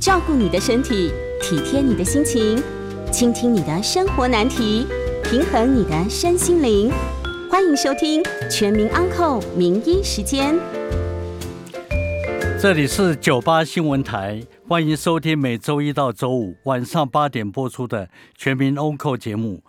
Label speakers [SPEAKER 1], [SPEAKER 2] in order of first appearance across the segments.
[SPEAKER 1] 照顾你的身体，体贴你的心情，倾听你的生活难题，平衡你的身心灵。欢迎收听《全民安扣名医时间》。
[SPEAKER 2] 这里是九八新闻台，欢迎收听每周一到周五晚上八点播出的《全民安扣》节目。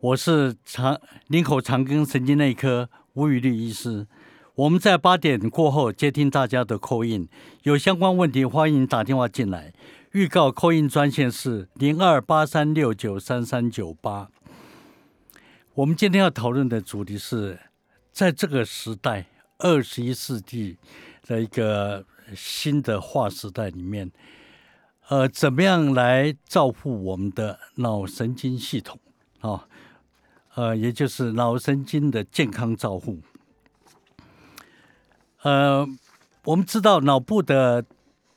[SPEAKER 2] 我是长林口长庚神经内科吴宇律医师。我们在八点过后接听大家的扣印，有相关问题欢迎打电话进来。预告扣印专线是零二八三六九三三九八。我们今天要讨论的主题是，在这个时代，二十一世纪的一个新的划时代里面，呃，怎么样来照顾我们的脑神经系统啊？呃，也就是脑神经的健康照护。呃，我们知道脑部的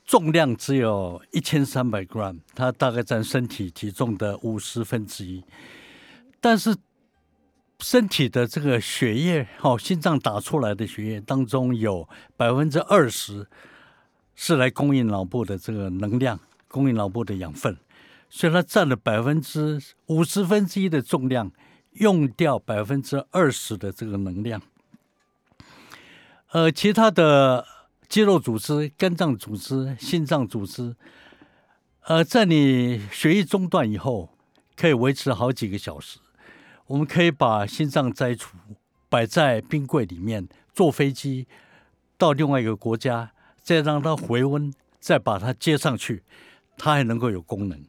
[SPEAKER 2] 重量只有一千三百 gram，它大概占身体体重的五十分之一。但是身体的这个血液，哦，心脏打出来的血液当中有百分之二十是来供应脑部的这个能量，供应脑部的养分，所以它占了百分之五十分之一的重量，用掉百分之二十的这个能量。呃，其他的肌肉组织、肝脏组织、心脏组织，呃，在你血液中断以后，可以维持好几个小时。我们可以把心脏摘除，摆在冰柜里面，坐飞机到另外一个国家，再让它回温，再把它接上去，它还能够有功能。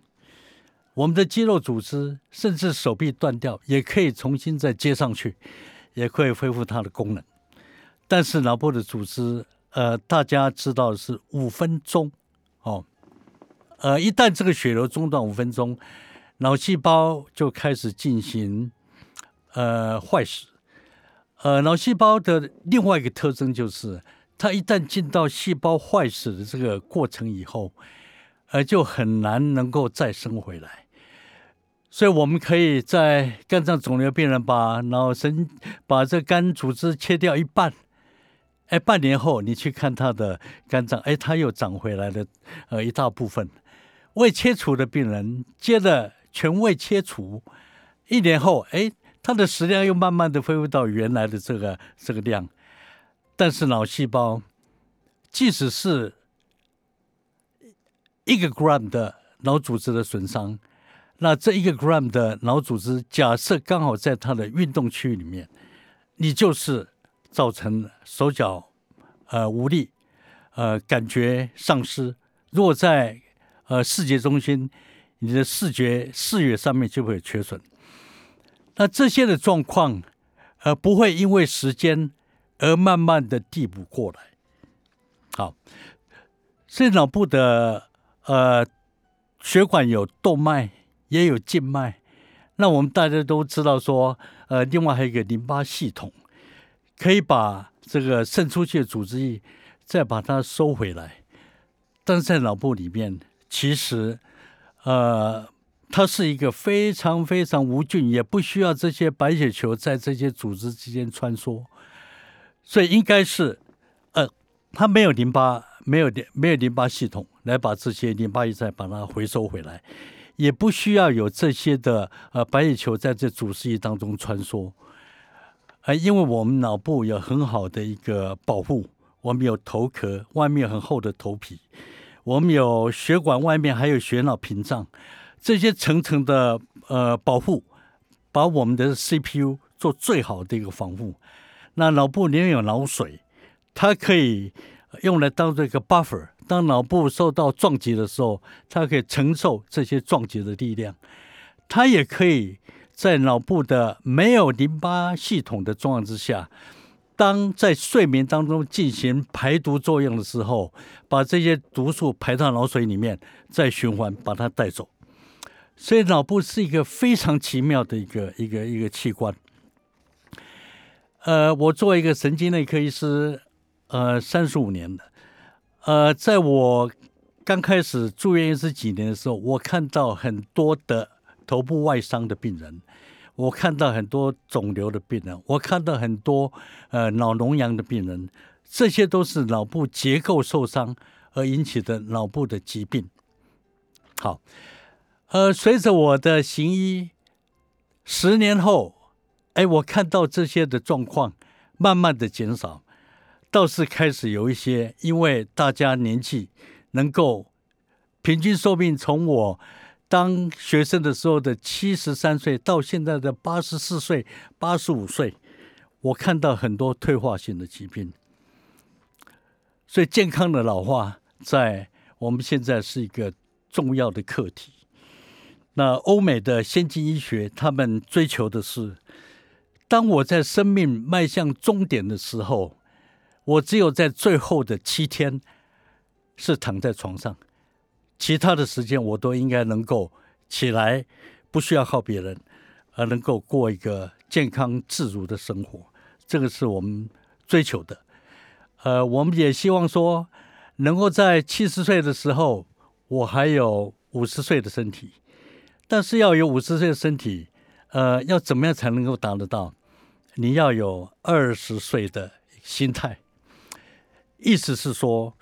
[SPEAKER 2] 我们的肌肉组织，甚至手臂断掉，也可以重新再接上去，也可以恢复它的功能。但是脑部的组织，呃，大家知道是五分钟，哦，呃，一旦这个血流中断五分钟，脑细胞就开始进行呃坏死。呃，脑细胞的另外一个特征就是，它一旦进到细胞坏死的这个过程以后，呃，就很难能够再生回来。所以，我们可以在肝脏肿瘤病人把脑神把这肝组织切掉一半。哎，半年后你去看他的肝脏，哎，他又长回来了，呃，一大部分。胃切除的病人接着全胃切除，一年后，哎，他的食量又慢慢的恢复到原来的这个这个量。但是脑细胞，即使是一个 gram 的脑组织的损伤，那这一个 gram 的脑组织，假设刚好在它的运动区域里面，你就是。造成手脚呃无力，呃感觉丧失。如果在呃视觉中心，你的视觉视野上面就会有缺损。那这些的状况，呃不会因为时间而慢慢的递补过来。好，所以脑部的呃血管有动脉，也有静脉。那我们大家都知道说，呃，另外还有一个淋巴系统。可以把这个渗出去的组织液再把它收回来，但是在脑部里面，其实，呃，它是一个非常非常无菌，也不需要这些白血球在这些组织之间穿梭，所以应该是，呃，它没有淋巴，没有淋，没有淋巴系统来把这些淋巴液再把它回收回来，也不需要有这些的呃白血球在这组织液当中穿梭。啊，因为我们脑部有很好的一个保护，我们有头壳，外面很厚的头皮，我们有血管，外面还有血脑屏障，这些层层的呃保护，把我们的 CPU 做最好的一个防护。那脑部里面有脑水，它可以用来当做一个 buffer，当脑部受到撞击的时候，它可以承受这些撞击的力量，它也可以。在脑部的没有淋巴系统的状况之下，当在睡眠当中进行排毒作用的时候，把这些毒素排到脑水里面，再循环把它带走。所以脑部是一个非常奇妙的一个一个一个器官。呃，我作为一个神经内科医师，呃，三十五年的，呃，在我刚开始住院医师几年的时候，我看到很多的。头部外伤的病人，我看到很多肿瘤的病人，我看到很多呃脑脓疡的病人，这些都是脑部结构受伤而引起的脑部的疾病。好，呃，随着我的行医，十年后，哎，我看到这些的状况慢慢的减少，倒是开始有一些，因为大家年纪能够平均寿命从我当学生的时候的七十三岁到现在的八十四岁、八十五岁，我看到很多退化性的疾病，所以健康的老化在我们现在是一个。重要的课题。那欧美的先进医学，他们追求的是：当我在生命迈向终点的时候，我只有在最后的七天是躺在床上，其他的时间我都应该能够起来，不需要靠别人，而能够过一个健康自如的生活。这个是我们追求的。呃，我们也希望说，能够在七十岁的时候。我还有五十岁的身体，但是要有五十岁的身体，呃，要怎么样才能够达得到？你要有二十岁的心态，意思是说，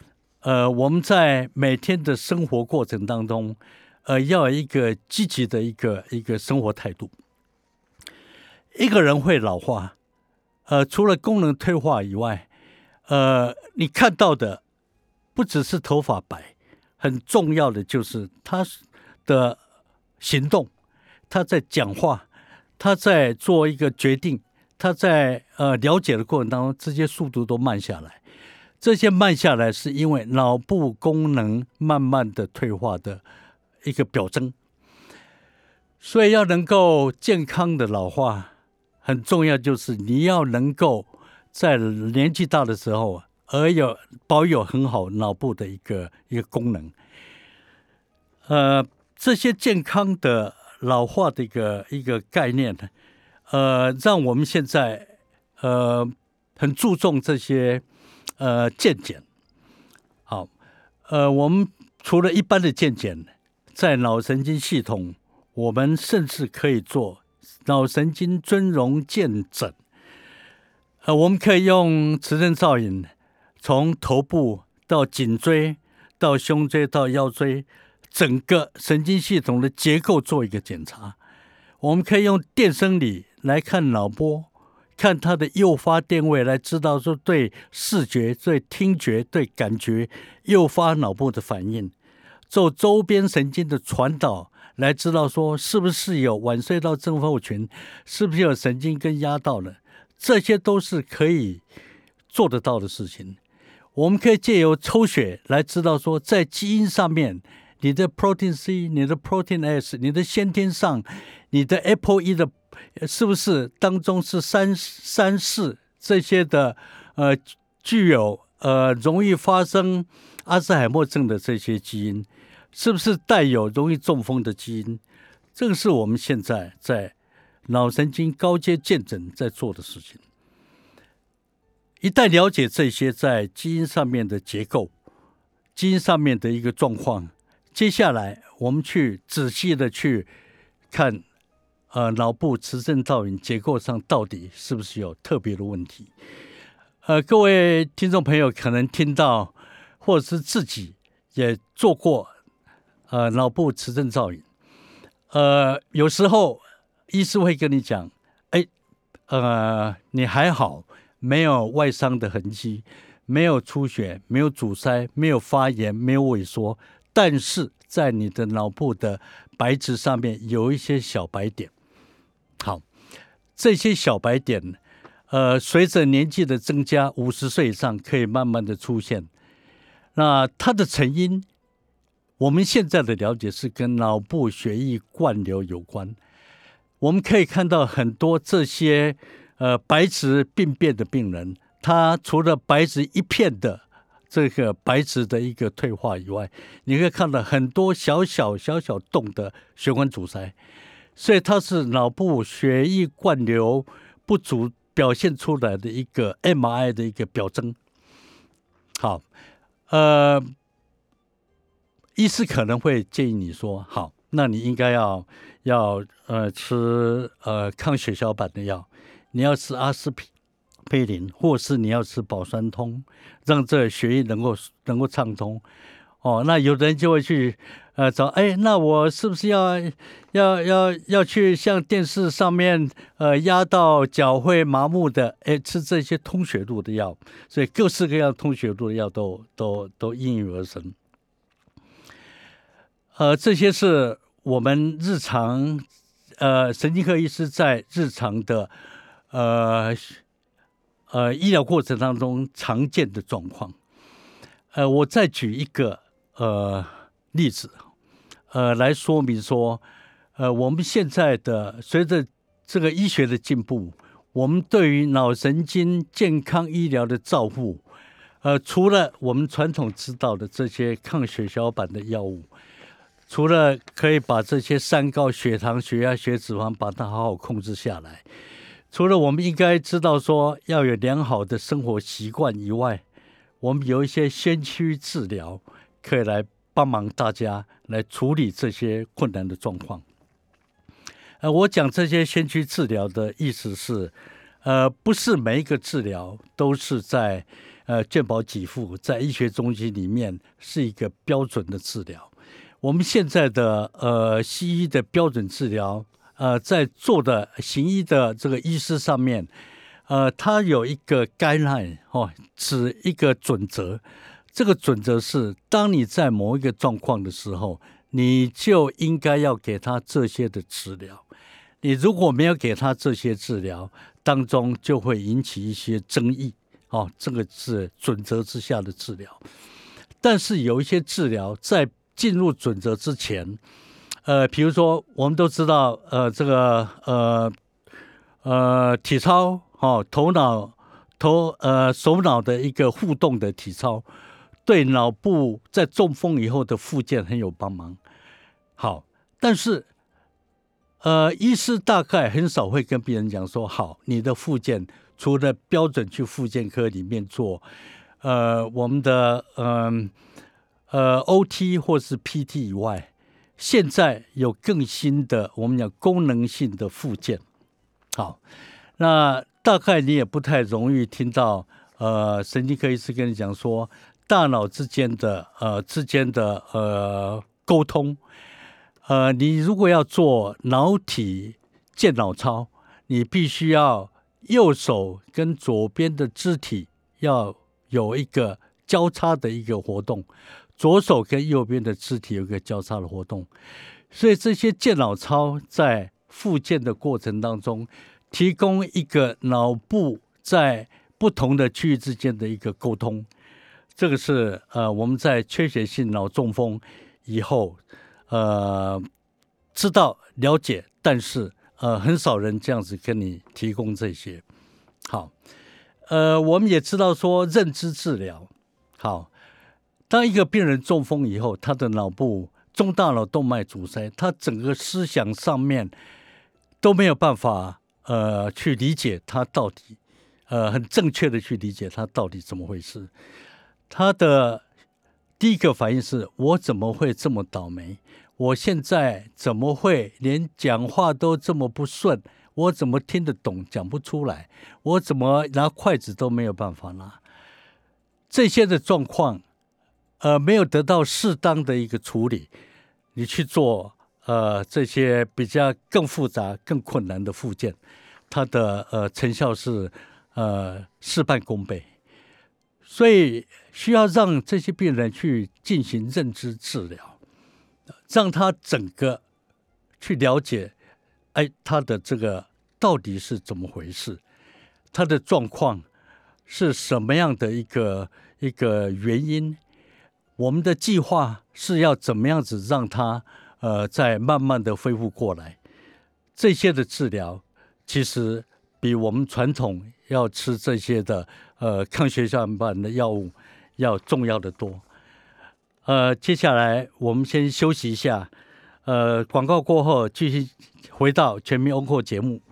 [SPEAKER 2] 呃，我们在每天的生活过程当中，呃，要一个积极的一个一个生活态度。一个人会老化，呃，除了功能退化以外，呃，你看到的不只是头发白。很重要的就是他的行动，他在讲话，他在做一个决定，他在呃了解的过程当中，这些速度都慢下来。这些慢下来是因为脑部功能慢慢的退化的一个表征。所以要能够健康的老化，很重要就是你要能够在年纪大的时候。而有保有很好脑部的一个一个功能，呃，这些健康的老化的一个一个概念呢，呃，让我们现在呃很注重这些呃健检。好，呃，我们除了一般的健检，在脑神经系统，我们甚至可以做脑神经尊容健诊。呃，我们可以用磁振造影。从头部到颈椎，到胸椎，到腰椎，整个神经系统的结构做一个检查。我们可以用电生理来看脑波，看它的诱发电位，来知道说对视觉、对听觉、对感觉诱发脑部的反应。做周边神经的传导，来知道说是不是有晚睡到症候群，是不是有神经根压到了，这些都是可以做得到的事情。我们可以借由抽血来知道说，在基因上面，你的 protein C、你的 protein S、你的先天上，你的 ApoE 的，是不是当中是三三四这些的，呃，具有呃容易发生阿兹海默症的这些基因，是不是带有容易中风的基因？这个是我们现在在脑神经高阶见诊在做的事情。一旦了解这些在基因上面的结构、基因上面的一个状况，接下来我们去仔细的去看，呃，脑部磁振造影结构上到底是不是有特别的问题？呃，各位听众朋友可能听到，或者是自己也做过，呃，脑部磁振造影，呃，有时候医师会跟你讲，哎，呃，你还好。没有外伤的痕迹，没有出血，没有阻塞，没有发炎，没有萎缩，但是在你的脑部的白质上面有一些小白点。好，这些小白点，呃，随着年纪的增加，五十岁以上可以慢慢的出现。那它的成因，我们现在的了解是跟脑部血液灌流有关。我们可以看到很多这些。呃，白质病变的病人，他除了白质一片的这个白质的一个退化以外，你可以看到很多小小小小洞的血管阻塞，所以它是脑部血液灌流不足表现出来的一个 MRI 的一个表征。好，呃，医师可能会建议你说，好，那你应该要要呃吃呃抗血小板的药。你要吃阿司匹林，或是你要吃保酸通，让这血液能够能够畅通。哦，那有的人就会去呃找，哎，那我是不是要要要要去像电视上面呃压到脚会麻木的，哎，吃这些通血路的药，所以各式各样通血路的药都都都应运而生。呃，这些是我们日常呃神经科医师在日常的呃呃医疗过程当中常见的状况。呃，我再举一个呃例子，呃来说明说，呃我们现在的随着这个医学的进步，我们对于脑神经健康医疗的照护，呃除了我们传统知道的这些抗血小板的药物。除了可以把这些三高、血糖、血压、血脂肪把它好好控制下来，除了我们应该知道说要有良好的生活习惯以外，我们有一些先驱治疗可以来帮忙大家来处理这些困难的状况。呃，我讲这些先驱治疗的意思是，呃，不是每一个治疗都是在呃健保给付在医学中心里面是一个标准的治疗。我们现在的呃西医的标准治疗，呃，在做的行医的这个医师上面，呃，它有一个 guideline 哦，指一个准则。这个准则是，当你在某一个状况的时候，你就应该要给他这些的治疗。你如果没有给他这些治疗，当中就会引起一些争议。哦，这个是准则之下的治疗。但是有一些治疗在进入准则之前，呃，比如说我们都知道，呃，这个呃呃体操，哦，头脑头呃手脑的一个互动的体操，对脑部在中风以后的复健很有帮忙。好，但是呃，医师大概很少会跟病人讲说，好，你的复健除了标准去复健科里面做，呃，我们的嗯。呃，OT 或是 PT 以外，现在有更新的，我们讲功能性的复健。好，那大概你也不太容易听到，呃，神经科医师跟你讲说，大脑之间的呃之间的呃沟通，呃，你如果要做脑体健脑操，你必须要右手跟左边的肢体要有一个交叉的一个活动。左手跟右边的肢体有一个交叉的活动，所以这些健脑操在复健的过程当中，提供一个脑部在不同的区域之间的一个沟通。这个是呃我们在缺血性脑中风以后呃知道了解，但是呃很少人这样子跟你提供这些。好，呃我们也知道说认知治疗好。当一个病人中风以后，他的脑部中大脑动脉阻塞，他整个思想上面都没有办法呃去理解他到底呃很正确的去理解他到底怎么回事。他的第一个反应是我怎么会这么倒霉？我现在怎么会连讲话都这么不顺？我怎么听得懂讲不出来？我怎么拿筷子都没有办法拿？这些的状况。呃，没有得到适当的一个处理，你去做呃这些比较更复杂、更困难的附件，它的呃成效是呃事半功倍，所以需要让这些病人去进行认知治疗，让他整个去了解，哎，他的这个到底是怎么回事，他的状况是什么样的一个一个原因。我们的计划是要怎么样子让他呃再慢慢的恢复过来？这些的治疗其实比我们传统要吃这些的呃抗血小板的药物要重要的多。呃，接下来我们先休息一下，呃，广告过后继续回到全民 ONCO 节目。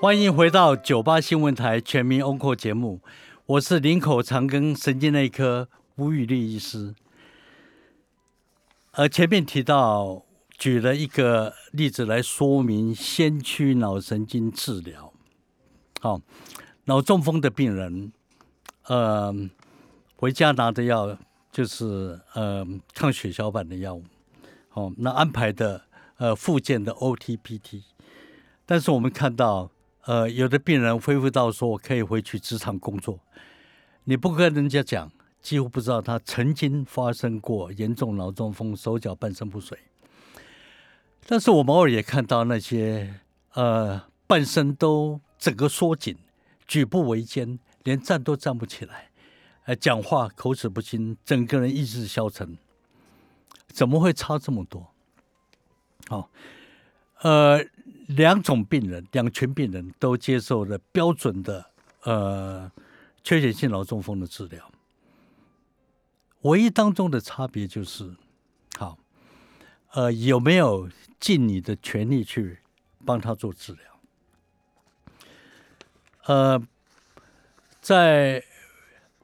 [SPEAKER 2] 欢迎回到九八新闻台全民 ONCO 节目。我是林口长庚神经内科吴宇立医师。呃，前面提到举了一个例子来说明先驱脑神经治疗。哦，脑中风的病人，呃，回家拿的药就是呃抗血小板的药物，哦，那安排的呃附件的 OTPT，但是我们看到呃有的病人恢复到说我可以回去职场工作，你不跟人家讲，几乎不知道他曾经发生过严重脑中风，手脚半身不遂。但是我们偶尔也看到那些呃半身都整个缩紧，举步维艰，连站都站不起来，呃，讲话口齿不清，整个人意志消沉，怎么会差这么多？好，呃，两种病人，两群病人都接受了标准的呃缺血性脑中风的治疗，唯一当中的差别就是，好，呃，有没有？尽你的全力去帮他做治疗。呃，在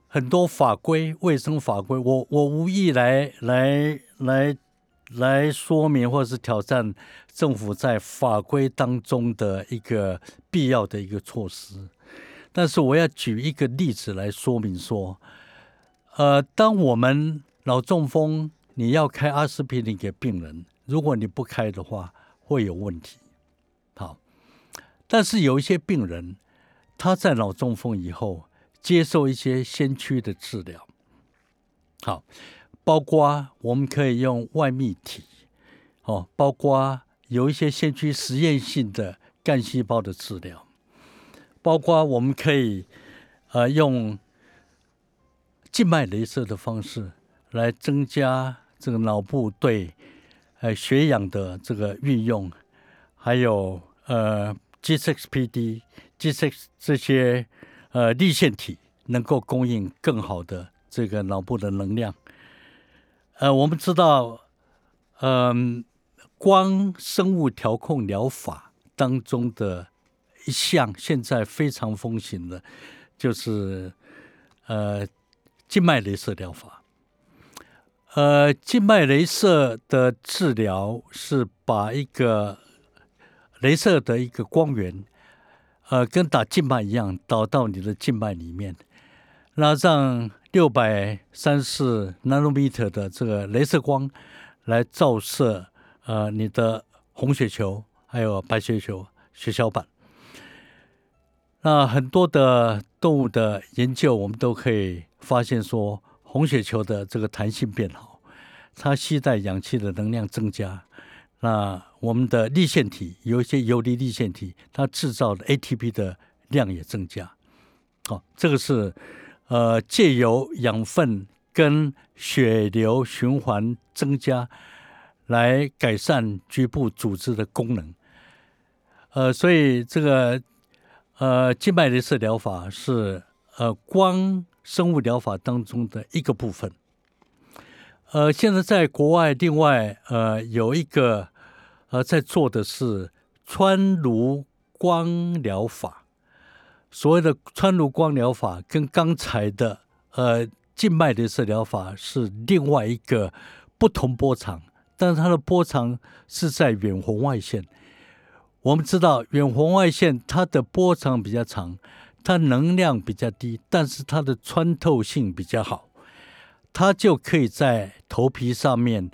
[SPEAKER 2] 很多法规、卫生法规，我我无意来来来来说明或者是挑战政府在法规当中的一个必要的一个措施。但是我要举一个例子来说明说，呃，当我们脑中风，你要开阿司匹林给病人。如果你不开的话，会有问题。好，但是有一些病人，他在脑中风以后接受一些先驱的治疗，好，包括我们可以用外泌体，哦，包括有一些先驱实验性的干细胞的治疗，包括我们可以呃用静脉镭射的方式来增加这个脑部对。呃，血氧的这个运用，还有呃，G6PD、这些这些呃立腺体能够供应更好的这个脑部的能量。呃，我们知道，嗯，光生物调控疗法当中的一项现在非常风行的，就是呃静脉镭射疗法。呃，静脉镭射的治疗是把一个镭射的一个光源，呃，跟打静脉一样，导到你的静脉里面，那让六百三十 nanometer 的这个镭射光来照射呃你的红血球，还有白血球、血小板。那很多的动物的研究，我们都可以发现说。红血球的这个弹性变好，它携带氧气的能量增加。那我们的立腺体有一些游离立腺体，它制造的 ATP 的量也增加。好，这个是呃借由养分跟血流循环增加，来改善局部组织的功能。呃，所以这个呃静脉镭射疗法是呃光。生物疗法当中的一个部分，呃，现在在国外，另外呃有一个呃在做的是穿颅光疗法。所谓的穿颅光疗法跟刚才的呃静脉镭射疗法是另外一个不同波长，但是它的波长是在远红外线。我们知道远红外线它的波长比较长。它能量比较低，但是它的穿透性比较好，它就可以在头皮上面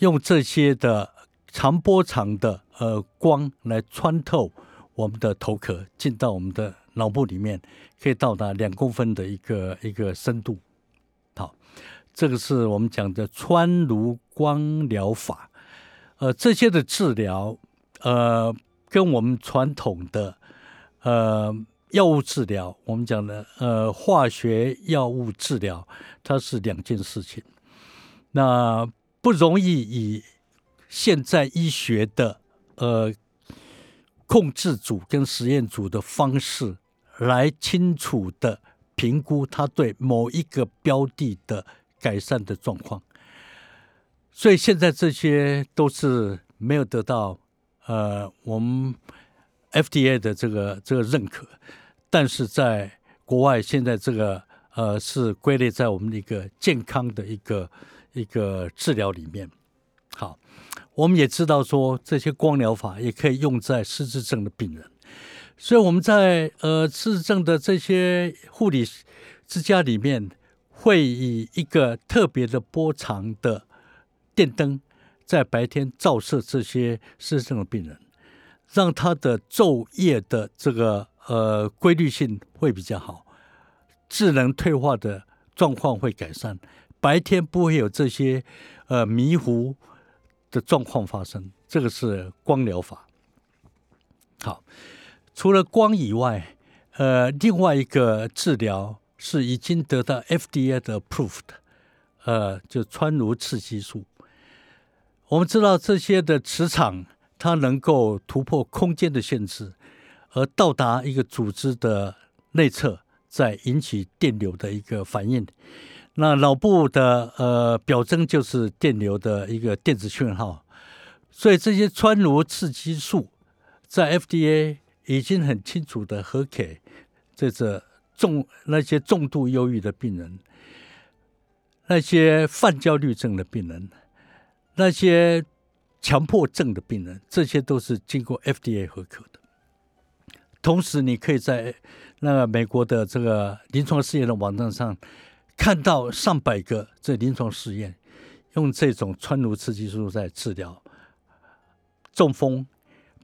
[SPEAKER 2] 用这些的长波长的呃光来穿透我们的头壳，进到我们的脑部里面，可以到达两公分的一个一个深度。好，这个是我们讲的穿颅光疗法。呃，这些的治疗，呃，跟我们传统的呃。药物治疗，我们讲的呃化学药物治疗，它是两件事情。那不容易以现在医学的呃控制组跟实验组的方式来清楚的评估它对某一个标的的改善的状况。所以现在这些都是没有得到呃我们 FDA 的这个这个认可。但是在国外，现在这个呃是归类在我们的一个健康的一个一个治疗里面。我们也知道说这些光疗法也可以用在失智症的病人，所以我们在呃失智症的这些护理之家里面会以一个特别的波长的电灯，在白天照射这些失智症的病人，让他的昼夜的这个呃规律性会比较好，智能退化的状况会改善，白天不会有这些呃迷糊的状况发生。这个是光疗法。好，除了光以外，呃，另外一个治疗。是已经得到 FDA 的 approved，呃，就穿颅刺激术。我们知道这些的磁场，它能够突破空间的限制，而到达一个组织的内侧，再引起电流的一个反应。那脑部的呃表征就是电流的一个电子讯号，所以这些穿颅刺激术在 FDA 已经很清楚的和给这个。重那些重度忧郁的病人，那些泛焦虑症的病人，那些强迫症的病人，这些都是经过 FDA 合可的。同时，你可以在那个美国的这个临床试验的网站上看到上百个这临床试验，用这种穿颅刺激术在治疗中风、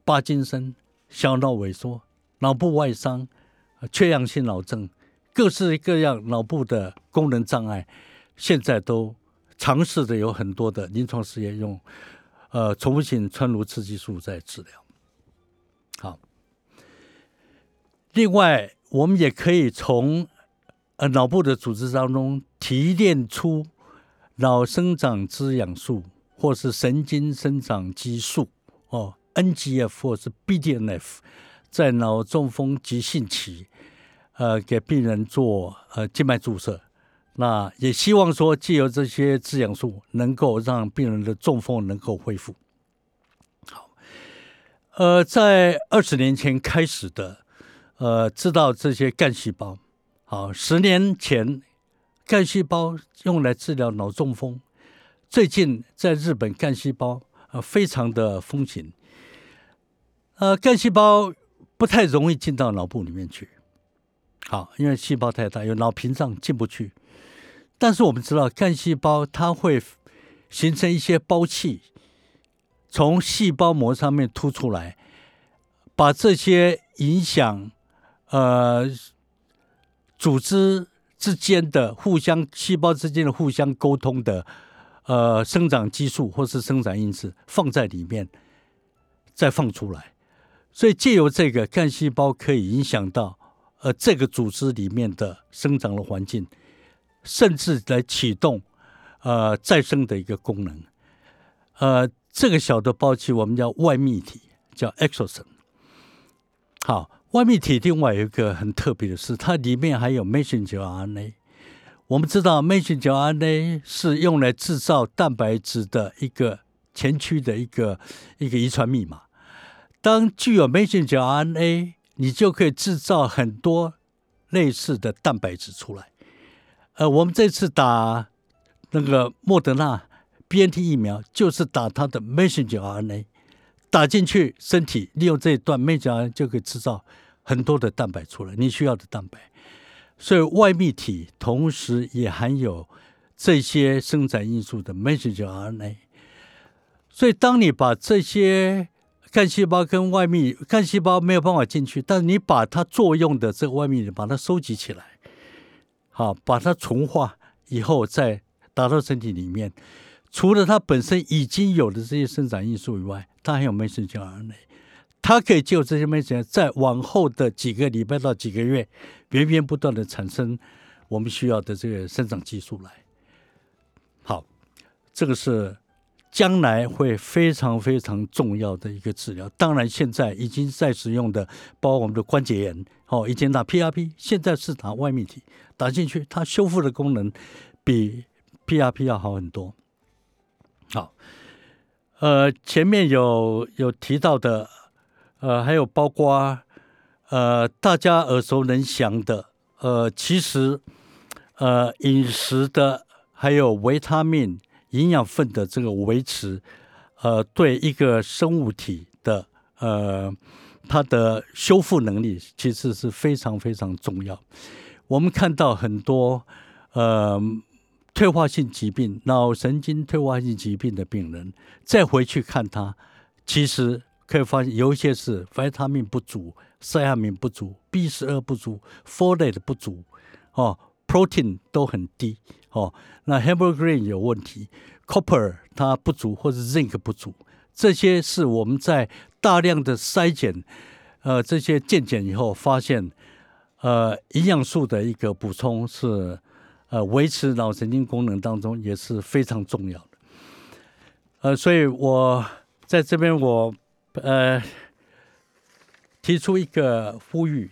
[SPEAKER 2] 帕金森、小脑萎缩、脑部外伤。缺氧性脑症，各式各样脑部的功能障碍，现在都尝试着有很多的临床试验用，呃，重复性穿颅刺激术在治疗。好，另外我们也可以从呃脑部的组织当中提炼出脑生长滋养素，或是神经生长激素，哦，NGF 或是 BDNF。在脑中风急性期，呃，给病人做呃静脉注射，那也希望说借由这些滋养素，能够让病人的中风能够恢复。好，呃，在二十年前开始的，呃，知道这些干细胞，好，十年前干细胞用来治疗脑中风，最近在日本干细胞呃非常的风行，呃，干细胞。不太容易进到脑部里面去，好，因为细胞太大，有脑屏障进不去。但是我们知道，干细胞它会形成一些胞器，从细胞膜上面突出来，把这些影响呃组织之间的互相、细胞之间的互相沟通的呃生长激素或是生长因子放在里面，再放出来。所以借由这个干细胞可以影响到呃这个组织里面的生长的环境，甚至来启动呃再生的一个功能。呃，这个小的胞器我们叫外泌体，叫 exosome。好，外泌体另外有一个很特别的是，它里面还有 messenger RNA。我们知道 messenger RNA 是用来制造蛋白质的一个前驱的一个一个遗传密码。当具有 messenger RNA，你就可以制造很多类似的蛋白质出来。呃，我们这次打那个莫德纳 BNT 疫苗，就是打它的 messenger RNA，打进去身体，利用这一段 messenger RNA 就可以制造很多的蛋白出来，你需要的蛋白。所以外泌体同时也含有这些生长因素的 messenger RNA。所以当你把这些干细胞跟外泌，干细胞没有办法进去，但是你把它作用的这个外泌体把它收集起来，好，把它纯化以后再打到身体里面。除了它本身已经有的这些生长因素以外，它还有 messenger RNA，它可以就这些 message 在往后的几个礼拜到几个月，源源不断的产生我们需要的这个生长激素来。好，这个是。将来会非常非常重要的一个治疗。当然，现在已经在使用的，包括我们的关节炎，哦，以前打 PRP，现在是打外泌体，打进去，它修复的功能比 PRP 要好很多。好，呃，前面有有提到的，呃，还有包括呃大家耳熟能详的，呃，其实呃饮食的还有维他命。营养分的这个维持，呃，对一个生物体的呃它的修复能力，其实是非常非常重要。我们看到很多呃退化性疾病、脑神经退化性疾病的病人，再回去看他，其实可以发现有一些是维他命不足、色氨酸不足、B 十二不足、folate 不足，哦，protein 都很低，哦，那 hemoglobin 有问题，copper 它不足或者 zinc 不足，这些是我们在大量的筛检，呃，这些健检以后发现，呃，营养素的一个补充是。呃，维持脑神经功能当中也是非常重要的。呃，所以我在这边我呃提出一个呼吁，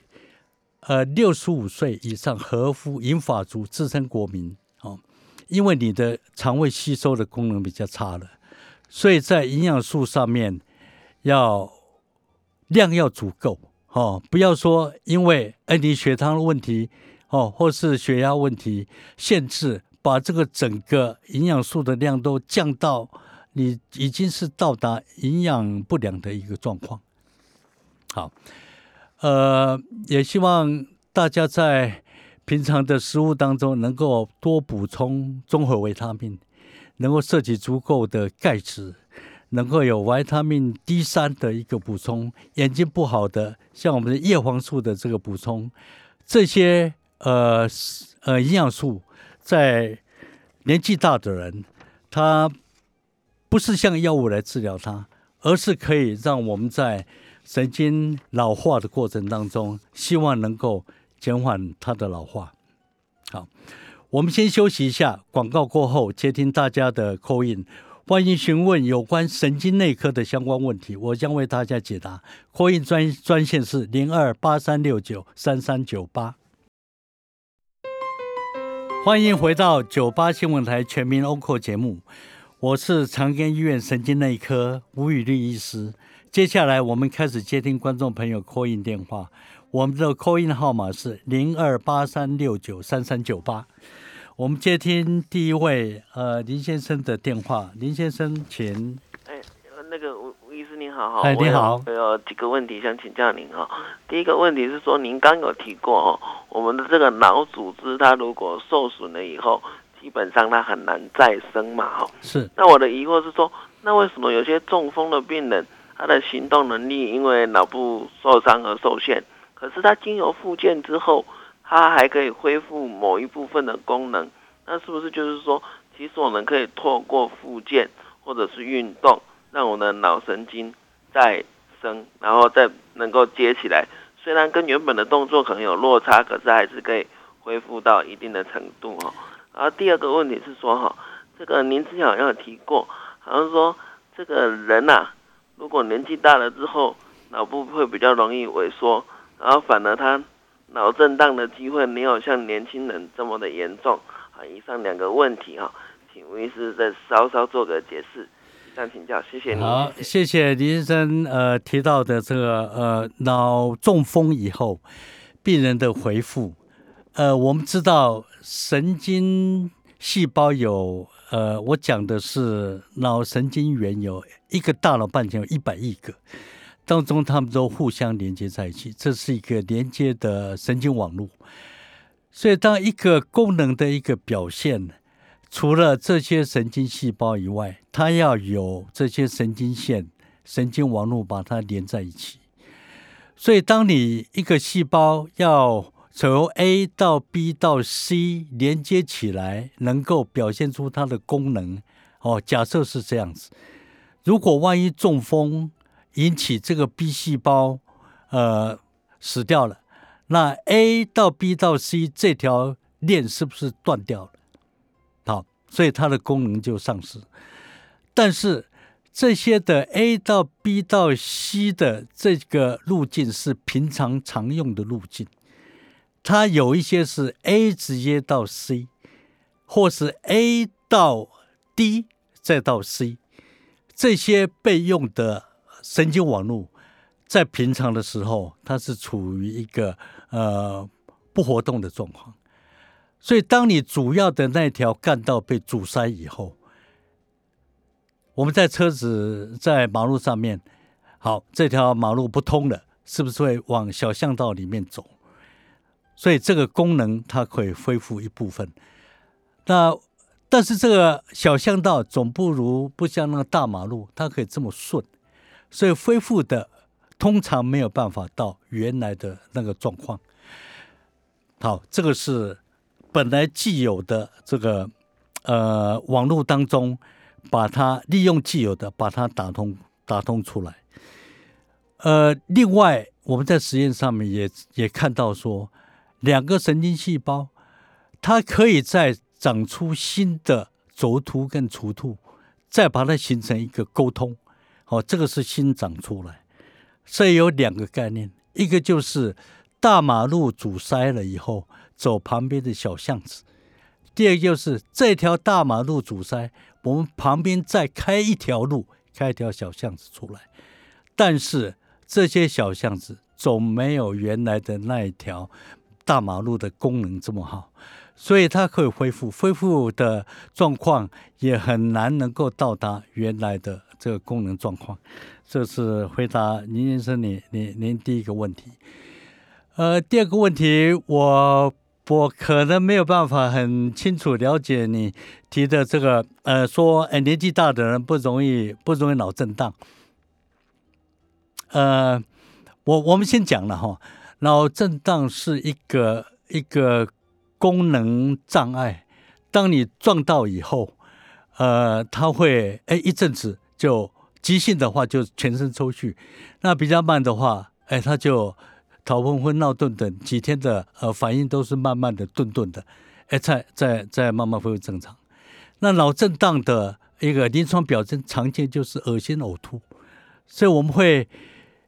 [SPEAKER 2] 呃，六十五岁以上合乎银发族自身国民哦，因为你的肠胃吸收的功能比较差了，所以在营养素上面要量要足够哦，不要说因为哎你血糖的问题。哦，或是血压问题限制，把这个整个营养素的量都降到你已经是到达营养不良的一个状况。好，呃，也希望大家在平常的食物当中能够多补充综合维他命，能够摄取足够的钙质，能够有维他命 D 三的一个补充，眼睛不好的像我们的叶黄素的这个补充，这些。呃，呃，营养素在年纪大的人，他不是像药物来治疗他，而是可以让我们在神经老化的过程当中，希望能够减缓他的老化。好，我们先休息一下，广告过后接听大家的 call in，欢迎询问有关神经内科的相关问题，我将为大家解答。call in 专专线是零二八三六九三三九八。欢迎回到九八新闻台全民 ONCO 节目，我是长庚医院神经内科吴宇律医师。接下来我们开始接听观众朋友 call in 电话，我们的 call in 号码是零二八三六九三三九八。我们接听第一位呃林先生的电话，林先生请。
[SPEAKER 3] 好，
[SPEAKER 2] 哎你好，
[SPEAKER 3] 我有几个问题想请教您哈。第一个问题是说，您刚有提过哦。我们的这个脑组织，它如果受损了以后，基本上它很难再生嘛，哈。
[SPEAKER 2] 是。
[SPEAKER 3] 那我的疑惑是说，那为什么有些中风的病人，他的行动能力因为脑部受伤而受限，可是他经由复健之后，他还可以恢复某一部分的功能？那是不是就是说，其实我们可以透过复健或者是运动，让我们的脑神经再生，然后再能够接起来？虽然跟原本的动作可能有落差，可是还是可以恢复到一定的程度哈。然后第二个问题是说哈，这个您之前好像有提过，好像说这个人呐，如果年纪大了之后，脑部会比较容易萎缩，然后反而他脑震荡的机会没有像年轻人这么的严重啊。以上两个问题哈，请吴医师再稍稍做个解释。想请教，谢谢你。
[SPEAKER 2] 好，谢谢李先生。呃，提到的这个呃脑中风以后病人的回复，呃，我们知道神经细胞有呃，我讲的是脑神经元有一个大脑半径有一百亿个，当中他们都互相连接在一起，这是一个连接的神经网络。所以，当一个功能的一个表现。除了这些神经细胞以外，它要有这些神经线、神经网络把它连在一起。所以，当你一个细胞要从 A 到 B 到 C 连接起来，能够表现出它的功能，哦，假设是这样子。如果万一中风引起这个 B 细胞呃死掉了，那 A 到 B 到 C 这条链是不是断掉了？所以它的功能就丧失，但是这些的 A 到 B 到 C 的这个路径是平常常用的路径，它有一些是 A 直接到 C，或是 A 到 D 再到 C，这些备用的神经网络在平常的时候，它是处于一个呃不活动的状况。所以，当你主要的那条干道被阻塞以后，我们在车子在马路上面，好，这条马路不通了，是不是会往小巷道里面走？所以，这个功能它可以恢复一部分。那但是这个小巷道总不如不像那个大马路，它可以这么顺，所以恢复的通常没有办法到原来的那个状况。好，这个是本来既有的这个呃网络当中，把它利用既有的把它打通打通出来。呃，另外我们在实验上面也也看到说，两个神经细胞，它可以在长出新的轴突跟除突，再把它形成一个沟通。好，这个是新长出来，所以有两个概念，一个就是大马路阻塞了以后，走旁边的小巷子；第二就是这条大马路阻塞，我们旁边再开一条路，开一条小巷子出来，但是。这些小巷子总没有原来的那一条大马路的功能这么好，所以它可以恢复，恢复的状况也很难能够到达原来的这个功能状况。这是回答林先生你你您第一个问题。呃，第二个问题，我我可能没有办法很清楚了解你提的这个，呃，说哎年纪大的人不容易不容易脑震荡。呃，我我们先讲了哈，脑震荡是一个一个功能障碍。当你撞到以后，呃，它会哎一阵子就急性的话就全身抽搐，那比较慢的话，哎，它就头昏昏、闹顿顿，几天的呃反应都是慢慢的、顿顿的，哎，再再再慢慢恢复正常。那脑震荡的一个临床表征常见就是恶心、呕吐，所以我们会。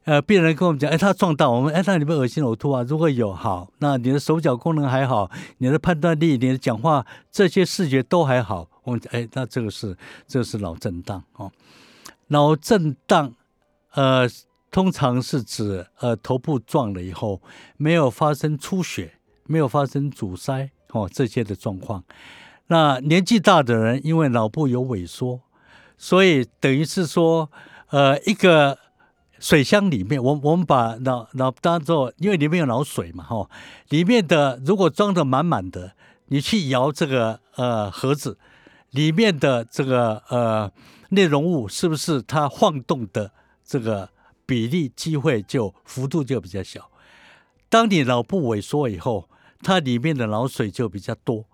[SPEAKER 2] 呃，病人跟我们讲，哎，他撞到我们，哎，那你们恶心呕吐啊？如果有，好，那你的手脚功能还好，你的判断力、你的讲话这些视觉都还好，我们哎，那这个是这个是脑震荡哦。脑震荡，呃，通常是指呃头部撞了以后没有发生出血，没有发生阻塞哦这些的状况。那年纪大的人，因为脑部有萎缩，所以等于是说，呃，一个。水箱里面，我我们把脑脑当做，因为里面有脑水嘛，哈，里面的如果装的满满的，你去摇这个呃盒子，里面的这个呃内容物是不是它晃动的这个比例机会就幅度就比较小？当你脑部萎缩以后，它里面的脑水就比较多，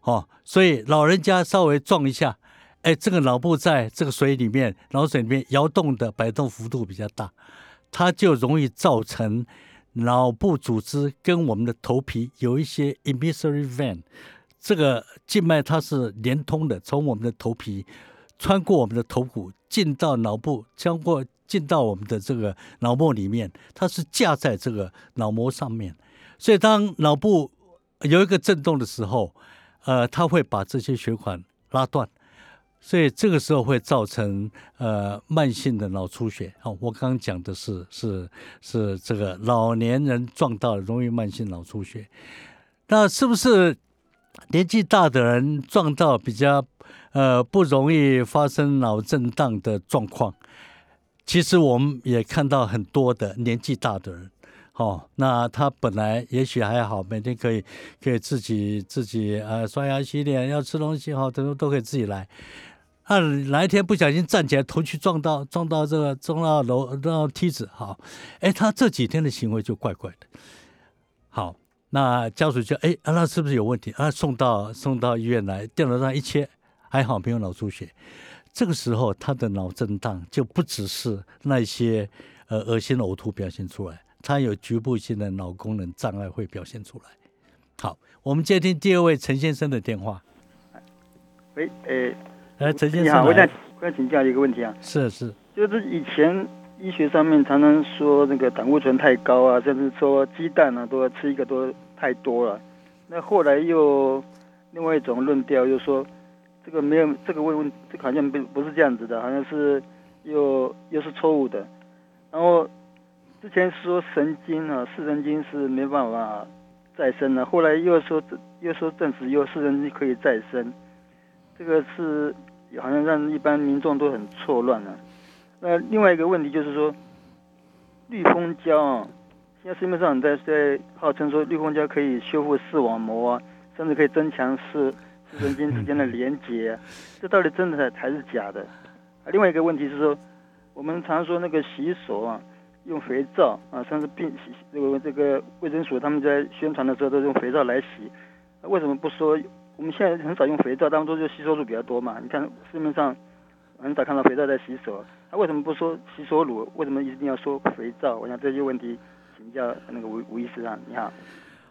[SPEAKER 2] 哦，所以老人家稍微撞一下。哎，这个脑部在这个水里面，脑水里面摇动的摆动幅度比较大，它就容易造成脑部组织跟我们的头皮有一些 emissary vein，这个静脉它是连通的，从我们的头皮穿过我们的头骨进到脑部，穿过进到我们的这个脑膜里面，它是架在这个脑膜上面，所以当脑部有一个震动的时候，呃，它会把这些血管拉断。所以这个时候会造成呃慢性的脑出血哦。我刚刚讲的是是是这个老年人撞到容易慢性脑出血，那是不是年纪大的人撞到比较呃不容易发生脑震荡的状况？其实我们也看到很多的年纪大的人，哦，那他本来也许还好，每天可以可以自己自己呃刷牙洗脸，要吃东西哈，都都可以自己来。那哪一天不小心站起来，头去撞到撞到这个撞到楼撞到梯子，好，哎，他这几天的行为就怪怪的。好，那家属就哎，那是不是有问题？啊，送到送到医院来，电脑上一切还好，没有脑出血。这个时候他的脑震荡就不只是那些呃恶心呕吐表现出来，他有局部性的脑功能障碍会表现出来。好，我们接听第二位陈先生的电话。
[SPEAKER 4] 喂，诶。
[SPEAKER 2] 哎，陈先生，
[SPEAKER 4] 你好，我想我想请教一个问题啊。
[SPEAKER 2] 是是，
[SPEAKER 4] 就是以前医学上面常常说那个胆固醇太高啊，甚至说鸡蛋啊都要吃一个多太多了。那后来又另外一种论调又说这个没有这个问问，这个好像不不是这样子的，好像是又又是错误的。然后之前说神经啊，视神经是没办法再生的，后来又说又说证实又视神经可以再生，这个是。好像让一般民众都很错乱了。那另外一个问题就是说，绿蜂胶啊，现在市面上在在号称说绿蜂胶可以修复视网膜啊，甚至可以增强视视神经之间的连接，这到底真的还是假的？啊，另外一个问题是说，我们常说那个洗手啊，用肥皂啊，甚至病这个这个卫生署他们在宣传的时候都用肥皂来洗，为什么不说？我们现在很少用肥皂，当中就吸收乳比较多嘛。你看市面上很少看到肥皂在洗手，他为什么不说洗手乳？为什么一定要说肥皂？我想这些问题请教那个吴吴医师啊，你好。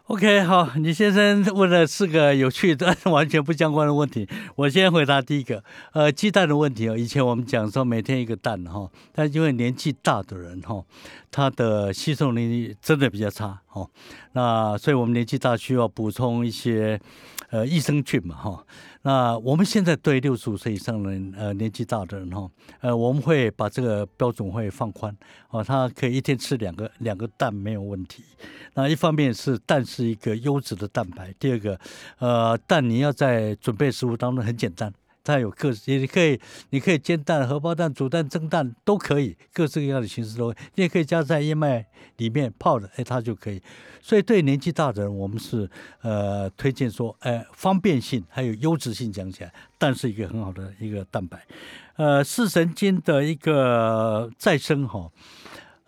[SPEAKER 2] OK，好，李先生问了四个有趣的完全不相关的问题。我先回答第一个，呃，鸡蛋的问题哦。以前我们讲说每天一个蛋哈，但因为年纪大的人哈，他的吸收能力真的比较差哦。那所以我们年纪大需要补充一些呃益生菌嘛哈。那我们现在对六十五岁以上人，呃，年纪大的人哈，呃，我们会把这个标准会放宽，哦，他可以一天吃两个两个蛋没有问题。那一方面是蛋是一个优质的蛋白，第二个，呃，蛋你要在准备食物当中很简单。它有各式，你可以，你可以煎蛋、荷包蛋、煮蛋、蒸蛋都可以，各式各样的形式都。你也可以加在燕麦里面泡的，哎，它就可以。所以对年纪大的人，我们是呃推荐说，哎，方便性还有优质性讲起来，蛋是一个很好的一个蛋白。呃，视神经的一个再生哈，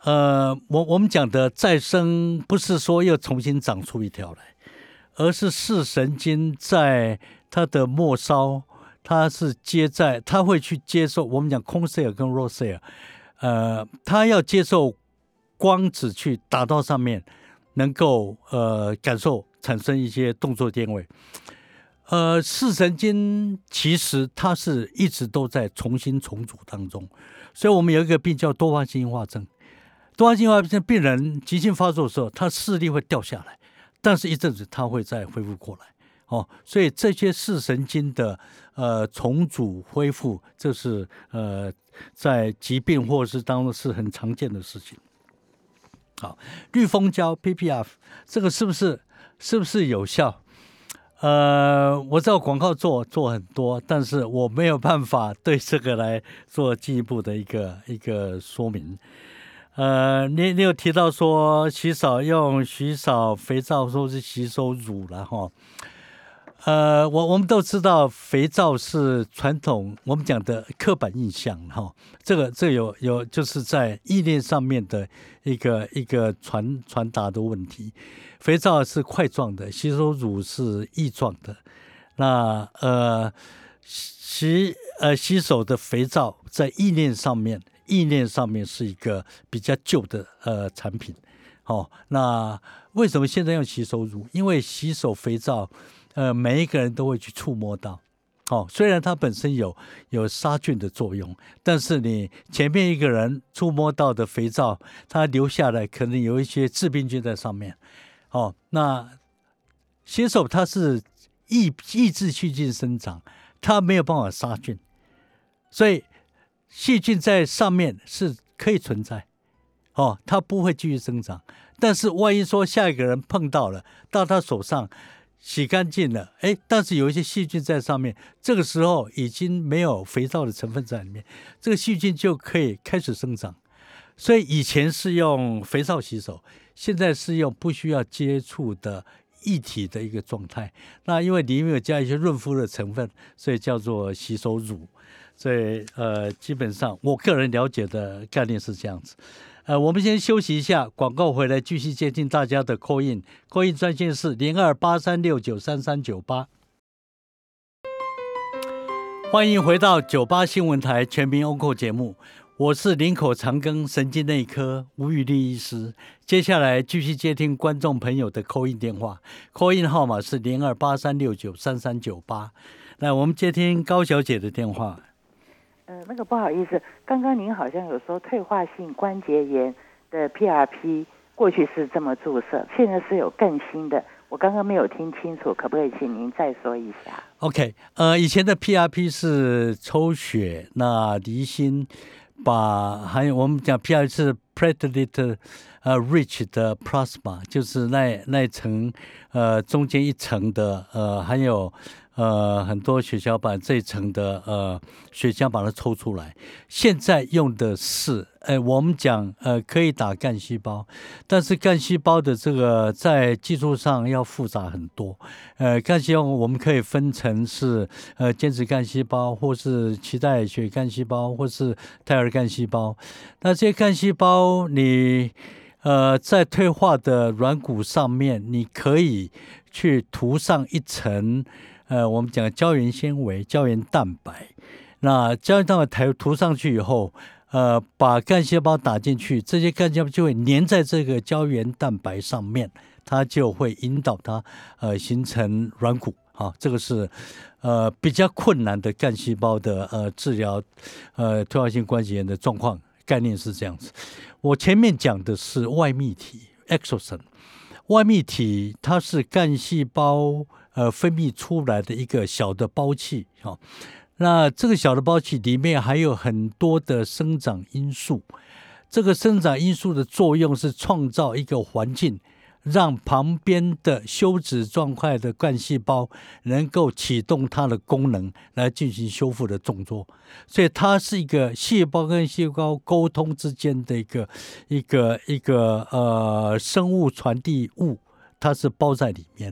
[SPEAKER 2] 呃，我我们讲的再生不是说又重新长出一条来，而是视神经在它的末梢。它是接在，他会去接受我们讲空 cell 跟 raw cell，呃，他要接受光子去打到上面，能够呃感受产生一些动作电位。呃，视神经其实它是一直都在重新重组当中，所以我们有一个病叫多发性硬化症，多发性硬化症病人急性发作的时候，他视力会掉下来，但是一阵子他会再恢复过来。哦，所以这些视神经的呃重组恢复，这是呃在疾病或是当中是很常见的事情。好，绿蜂胶 PPF 这个是不是是不是有效？呃，我知道广告做做很多，但是我没有办法对这个来做进一步的一个一个说明。呃，你你有提到说洗澡用洗澡肥皂，说是洗手乳了哈。呃，我我们都知道肥皂是传统我们讲的刻板印象哈，这个这个有有就是在意念上面的一个一个传传达的问题。肥皂是块状的，吸收乳是液状的。那呃洗呃洗手的肥皂在意念上面，意念上面是一个比较旧的呃产品。好，那为什么现在用洗手乳？因为洗手肥皂。呃，每一个人都会去触摸到，哦，虽然它本身有有杀菌的作用，但是你前面一个人触摸到的肥皂，它留下来可能有一些致病菌在上面，哦，那洗手它是抑抑制细菌生长，它没有办法杀菌，所以细菌在上面是可以存在，哦，它不会继续生长，但是万一说下一个人碰到了，到他手上。洗干净了，哎，但是有一些细菌在上面，这个时候已经没有肥皂的成分在里面，这个细菌就可以开始生长。所以以前是用肥皂洗手，现在是用不需要接触的液体的一个状态。那因为里面有加一些润肤的成分，所以叫做洗手乳。所以呃，基本上我个人了解的概念是这样子。呃，我们先休息一下，广告回来继续接听大家的 call in，call in 专线是零二八三六九三三九八。欢迎回到九八新闻台全民 o n c 节目，我是林口长庚神经内科吴宇立医师。接下来继续接听观众朋友的 call in 电话，call in 号码是零二八三六九三三九八。来，我们接听高小姐的电话。
[SPEAKER 5] 呃，那个不好意思，刚刚您好像有说退化性关节炎的 PRP 过去是这么注射，现在是有更新的，我刚刚没有听清楚，可不可以请您再说一下
[SPEAKER 2] ？OK，呃，以前的 PRP 是抽血，那离心把还有我们讲 PRP 是 platelet 呃 rich 的 plasma，就是那那一层呃中间一层的呃还有呃很多血小板这一层的呃血浆把它抽出来。现在用的是呃我们讲呃可以打干细胞，但是干细胞的这个在技术上要复杂很多。呃，干细胞我们可以分成是呃间质干细胞，或是脐带血干细胞，或是胎儿干细胞。那这些干细胞你呃在退化的软骨上面，你可以去涂上一层呃我们讲胶原纤维、胶原蛋白。那胶原蛋白涂涂上去以后，呃，把干细胞打进去，这些干细胞就会粘在这个胶原蛋白上面，它就会引导它呃形成软骨。啊，这个是呃比较困难的干细胞的呃治疗呃退化性关节炎的状况概念是这样子。我前面讲的是外泌体 e x o s o m 外泌体它是干细胞呃分泌出来的一个小的包器啊。那这个小的包体里面还有很多的生长因素，这个生长因素的作用是创造一个环境，让旁边的休止状态的干细胞能够启动它的功能来进行修复的动作，所以它是一个细胞跟细胞沟通之间的一个一个一个呃生物传递物，它是包在里面。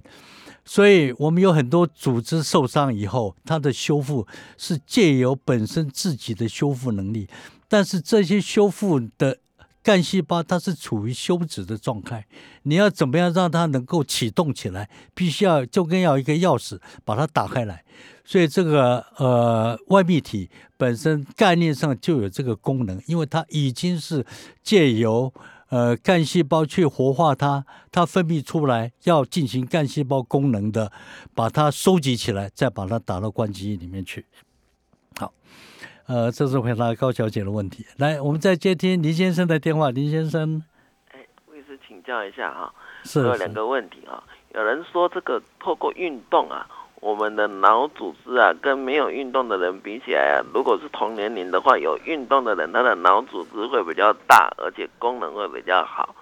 [SPEAKER 2] 所以，我们有很多组织受伤以后，它的修复是借由本身自己的修复能力，但是这些修复的干细胞它是处于休止的状态。你要怎么样让它能够启动起来？必须要就跟要一个钥匙把它打开来。所以，这个呃外泌体本身概念上就有这个功能，因为它已经是借由。呃，干细胞去活化它，它分泌出来要进行干细胞功能的，把它收集起来，再把它打到关节里面去。好，呃，这是回答高小姐的问题。来，我们再接听林先生的电话。林先生，
[SPEAKER 3] 哎，我也是请教一下哈，
[SPEAKER 2] 是
[SPEAKER 3] 有两个问题啊。有人说这个透过运动啊。我们的脑组织啊，跟没有运动的人比起来啊，如果是同年龄的话，有运动的人，他的脑组织会比较大，而且功能会比较好，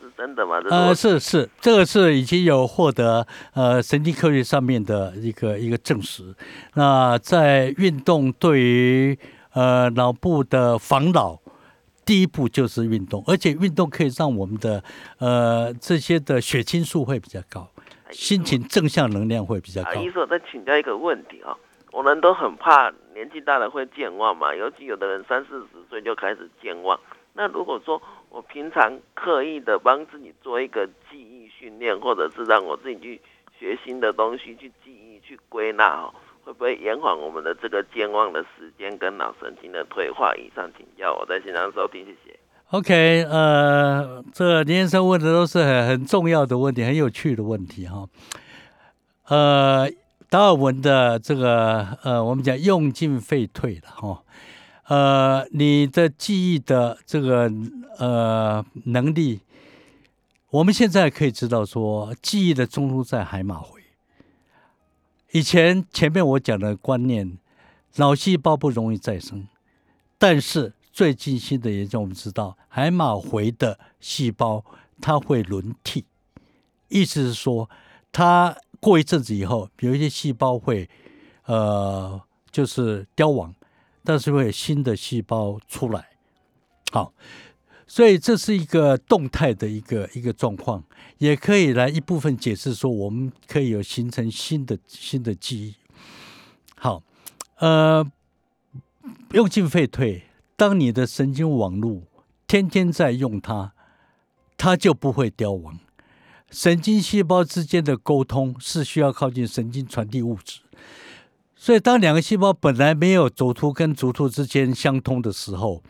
[SPEAKER 3] 是真的吗？
[SPEAKER 2] 呃，是是，这个是已经有获得呃神经科学上面的一个一个证实。那在运动对于呃脑部的防老，第一步就是运动，而且运动可以让我们的呃这些的血清素会比较高。心情正向能量会比较高。
[SPEAKER 3] 医生，我再请教一个问题啊，我们都很怕年纪大了会健忘嘛，尤其有的人三四十岁就开始健忘。那如果说我平常刻意的帮自己做一个记忆训练，或者是让我自己去学新的东西，去记忆、去归纳哦，会不会延缓我们的这个健忘的时间跟脑神经的退化？以上请教，我在现场收听，谢谢。
[SPEAKER 2] OK，呃，这林先生问的都是很很重要的问题，很有趣的问题哈。呃，达尔文的这个呃，我们讲用进废退了哈。呃，你的记忆的这个呃能力，我们现在可以知道说，记忆的中枢在海马回。以前前面我讲的观念，脑细胞不容易再生，但是。最近新的研究，我们知道海马回的细胞它会轮替，意思是说，它过一阵子以后，有一些细胞会呃就是凋亡，但是会有新的细胞出来。好，所以这是一个动态的一个一个状况，也可以来一部分解释说，我们可以有形成新的新的记忆。好，呃，用进废退。当你的神经网络天天在用它，它就不会凋亡。神经细胞之间的沟通是需要靠近神经传递物质，所以当两个细胞本来没有轴突跟轴突之间相通的时候，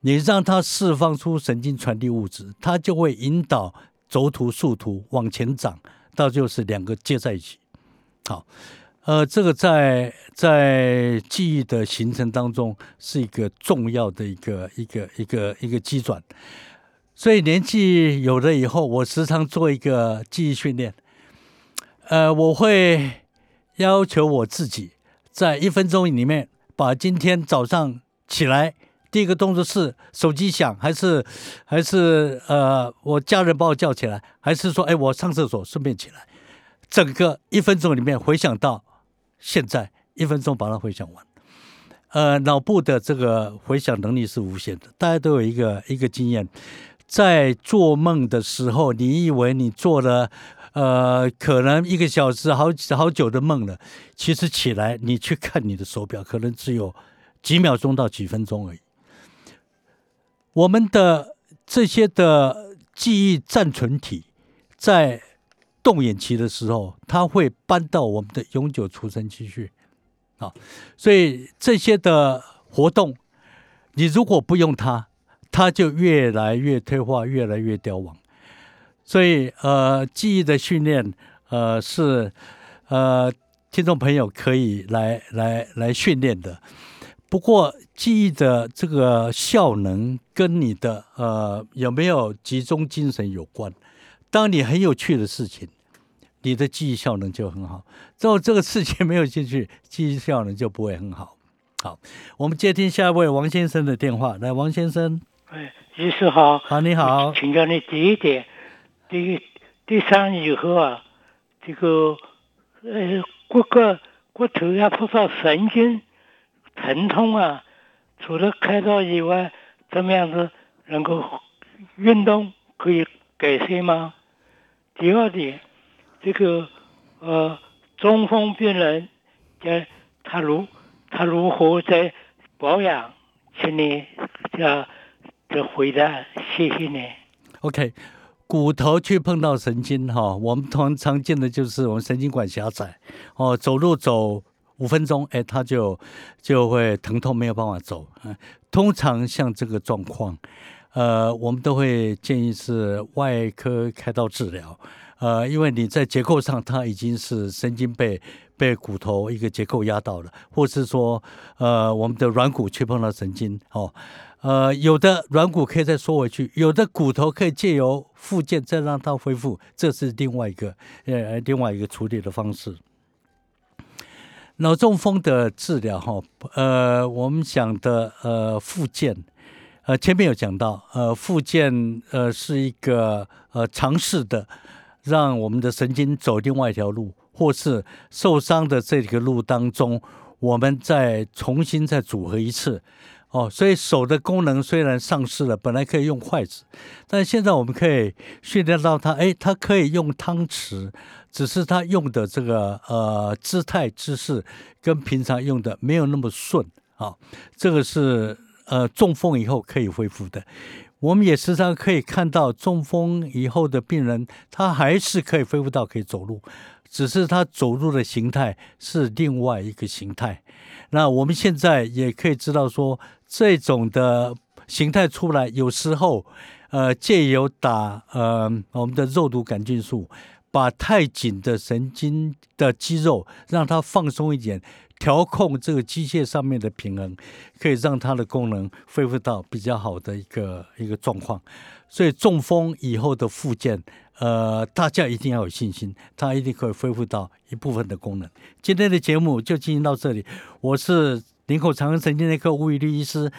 [SPEAKER 2] 你让它释放出神经传递物质，它就会引导轴突、树突往前长，到就是两个接在一起。好。呃，这个在在记忆的形成当中是一个重要的一个一个一个一个基转，所以年纪有了以后，我时常做一个记忆训练。呃，我会要求我自己在一分钟里面把今天早上起来第一个动作是手机响，还是还是呃我家人把我叫起来，还是说哎我上厕所顺便起来？整个一分钟里面回想到现在，一分钟把它回想完。呃，脑部的这个回想能力是无限的，大家都有一个一个经验，在做梦的时候，你以为你做了呃可能一个小时好好久的梦了，其实起来你去看你的手表，可能只有几秒钟到几分钟而已。我们的这些的记忆暂存体在动眼期的时候，它会搬到我们的永久储存期去。啊，所以这些的活动，你如果不用它，它就越来越退化，越来越凋亡。所以，呃，记忆的训练，呃，是呃，听众朋友可以来来来训练的。不过，记忆的这个效能跟你的呃有没有集中精神有关。当你很有趣的事情。你的记忆效能就很好。做这个事情没有进去，记忆效能就不会很好。好，我们接听下一位王先生的电话。来，王先生。
[SPEAKER 6] 哎，医师好。
[SPEAKER 2] 好，你好。
[SPEAKER 6] 请教你第一点，第第三以后啊，这个呃骨骼骨头要碰到神经疼痛啊，除了开刀以外，怎么样子能够运动可以改善吗？第二点。这个呃，中风病人，呃，他如他如何在保养？请你的的回答，谢谢你。
[SPEAKER 2] OK，骨头去碰到神经哈，我们通常见的就是我们神经管狭窄哦，走路走五分钟，哎，他就就会疼痛，没有办法走。嗯，通常像这个状况，呃，我们都会建议是外科开刀治疗。呃，因为你在结构上，它已经是神经被被骨头一个结构压到了，或是说，呃，我们的软骨去碰到神经，哦，呃，有的软骨可以再缩回去，有的骨头可以借由附件再让它恢复，这是另外一个呃另外一个处理的方式。脑中风的治疗，哈，呃，我们讲的呃复健，呃，前面有讲到，呃，复健呃是一个呃尝试的。让我们的神经走另外一条路，或是受伤的这个路当中，我们再重新再组合一次，哦，所以手的功能虽然丧失了，本来可以用筷子，但现在我们可以训练到它，哎，它可以用汤匙，只是它用的这个呃姿态姿势跟平常用的没有那么顺啊，这个是呃中风以后可以恢复的。我们也时常可以看到中风以后的病人，他还是可以恢复到可以走路，只是他走路的形态是另外一个形态。那我们现在也可以知道说，这种的形态出来，有时候，呃，借由打呃我们的肉毒杆菌素，把太紧的神经的肌肉让它放松一点。调控这个机械上面的平衡，可以让它的功能恢复到比较好的一个一个状况。所以中风以后的复健，呃，大家一定要有信心，它一定可以恢复到一部分的功能。今天的节目就进行到这里，我是林口长庚神经内科吴宇律医师，